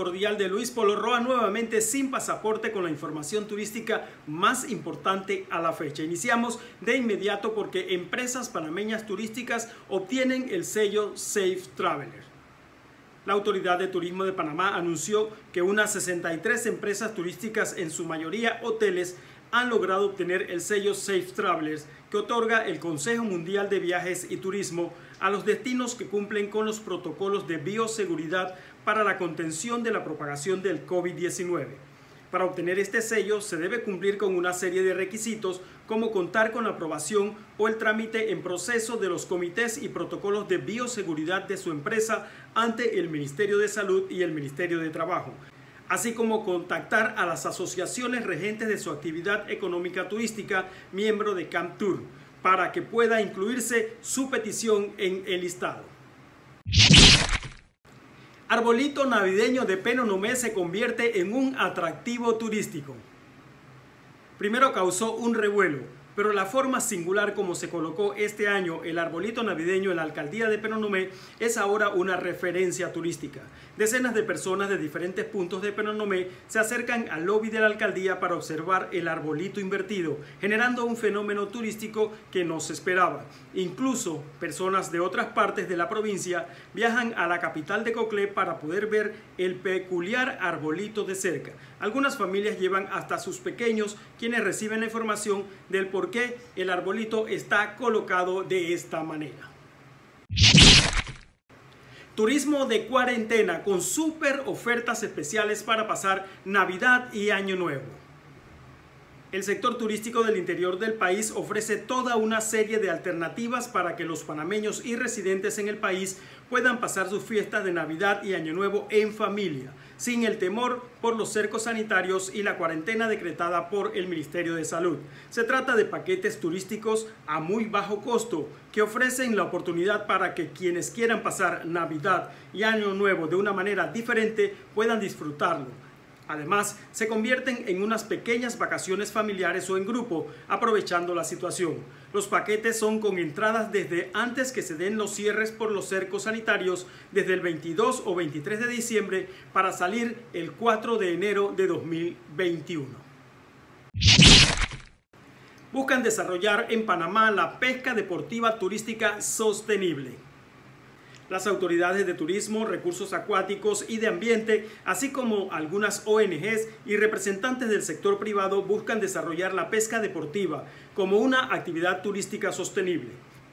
cordial de Luis Polo Roa nuevamente sin pasaporte con la información turística más importante a la fecha. Iniciamos de inmediato porque empresas panameñas turísticas obtienen el sello Safe Traveler. La Autoridad de Turismo de Panamá anunció que unas 63 empresas turísticas, en su mayoría hoteles, han logrado obtener el sello Safe Travelers que otorga el Consejo Mundial de Viajes y Turismo a los destinos que cumplen con los protocolos de bioseguridad para la contención de la propagación del COVID-19. Para obtener este sello se debe cumplir con una serie de requisitos como contar con la aprobación o el trámite en proceso de los comités y protocolos de bioseguridad de su empresa ante el Ministerio de Salud y el Ministerio de Trabajo, así como contactar a las asociaciones regentes de su actividad económica turística, miembro de Camp Tour, para que pueda incluirse su petición en el listado. Arbolito navideño de Penonomé se convierte en un atractivo turístico. Primero causó un revuelo, pero la forma singular como se colocó este año el arbolito navideño en la alcaldía de Penonomé es ahora una referencia turística. Decenas de personas de diferentes puntos de Penonomé se acercan al lobby de la alcaldía para observar el arbolito invertido, generando un fenómeno turístico que no se esperaba. Incluso personas de otras partes de la provincia viajan a la capital de Coclé para poder ver el peculiar arbolito de cerca. Algunas familias llevan hasta sus pequeños quienes reciben la información del por qué el arbolito está colocado de esta manera. Turismo de cuarentena con super ofertas especiales para pasar Navidad y Año Nuevo. El sector turístico del interior del país ofrece toda una serie de alternativas para que los panameños y residentes en el país puedan pasar sus fiestas de Navidad y Año Nuevo en familia, sin el temor por los cercos sanitarios y la cuarentena decretada por el Ministerio de Salud. Se trata de paquetes turísticos a muy bajo costo que ofrecen la oportunidad para que quienes quieran pasar Navidad y Año Nuevo de una manera diferente puedan disfrutarlo Además, se convierten en unas pequeñas vacaciones familiares o en grupo, aprovechando la situación. Los paquetes son con entradas desde antes que se den los cierres por los cercos sanitarios, desde el 22 o 23 de diciembre, para salir el 4 de enero de 2021. Buscan desarrollar en Panamá la pesca deportiva turística sostenible las autoridades de turismo, recursos acuáticos y de ambiente, así como algunas ONGs y representantes del sector privado buscan desarrollar la pesca deportiva como una actividad turística sostenible.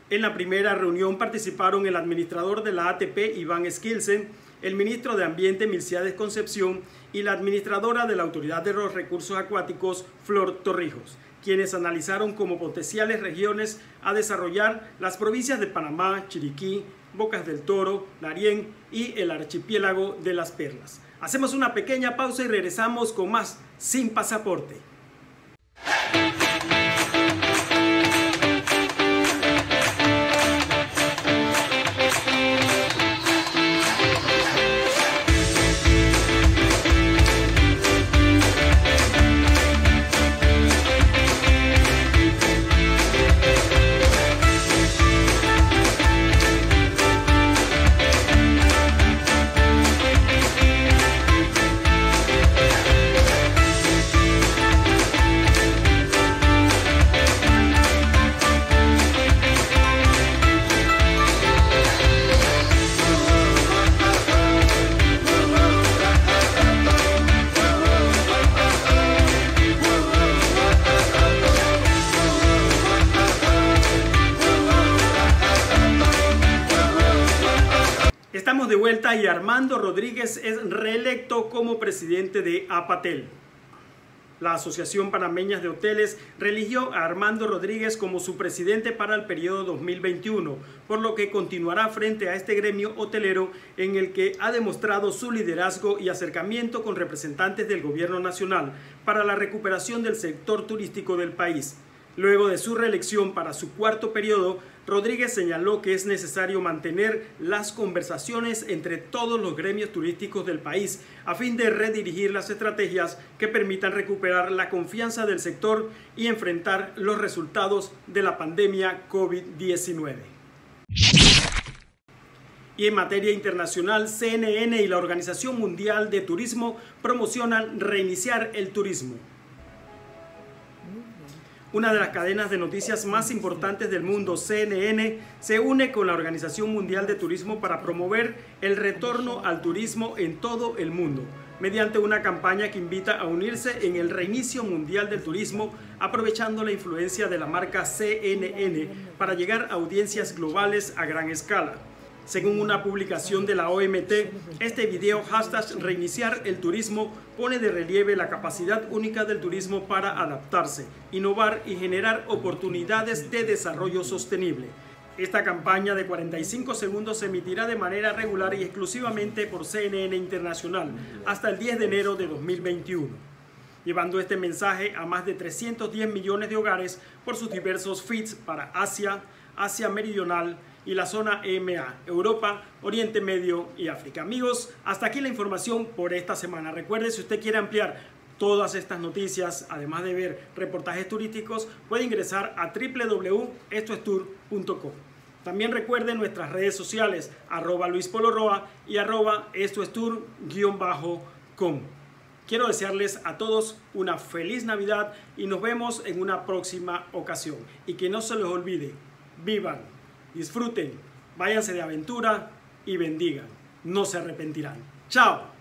En la primera reunión participaron el administrador de la ATP, Iván Skilsen, el ministro de Ambiente, Milciades Concepción, y la administradora de la Autoridad de los Recursos Acuáticos, Flor Torrijos, quienes analizaron como potenciales regiones a desarrollar las provincias de Panamá, Chiriquí, Bocas del Toro, Darién y el archipiélago de las Perlas. Hacemos una pequeña pausa y regresamos con más Sin Pasaporte. Estamos de vuelta y Armando Rodríguez es reelecto como presidente de APATEL. La Asociación Panameñas de Hoteles religió a Armando Rodríguez como su presidente para el periodo 2021, por lo que continuará frente a este gremio hotelero en el que ha demostrado su liderazgo y acercamiento con representantes del gobierno nacional para la recuperación del sector turístico del país. Luego de su reelección para su cuarto periodo, Rodríguez señaló que es necesario mantener las conversaciones entre todos los gremios turísticos del país a fin de redirigir las estrategias que permitan recuperar la confianza del sector y enfrentar los resultados de la pandemia COVID-19. Y en materia internacional, CNN y la Organización Mundial de Turismo promocionan reiniciar el turismo. Una de las cadenas de noticias más importantes del mundo, CNN, se une con la Organización Mundial de Turismo para promover el retorno al turismo en todo el mundo, mediante una campaña que invita a unirse en el reinicio mundial del turismo, aprovechando la influencia de la marca CNN para llegar a audiencias globales a gran escala. Según una publicación de la OMT, este video hashtag reiniciar el turismo pone de relieve la capacidad única del turismo para adaptarse, innovar y generar oportunidades de desarrollo sostenible. Esta campaña de 45 segundos se emitirá de manera regular y exclusivamente por CNN Internacional hasta el 10 de enero de 2021, llevando este mensaje a más de 310 millones de hogares por sus diversos feeds para Asia, Asia Meridional, y la zona EMA, Europa, Oriente Medio y África. Amigos, hasta aquí la información por esta semana. Recuerde, si usted quiere ampliar todas estas noticias, además de ver reportajes turísticos, puede ingresar a www.estoestour.com. También recuerde nuestras redes sociales, arroba Luis y arroba estoestour-com. Quiero desearles a todos una feliz Navidad y nos vemos en una próxima ocasión. Y que no se les olvide, vivan disfruten, váyanse de aventura y bendigan. No se arrepentirán. Chao.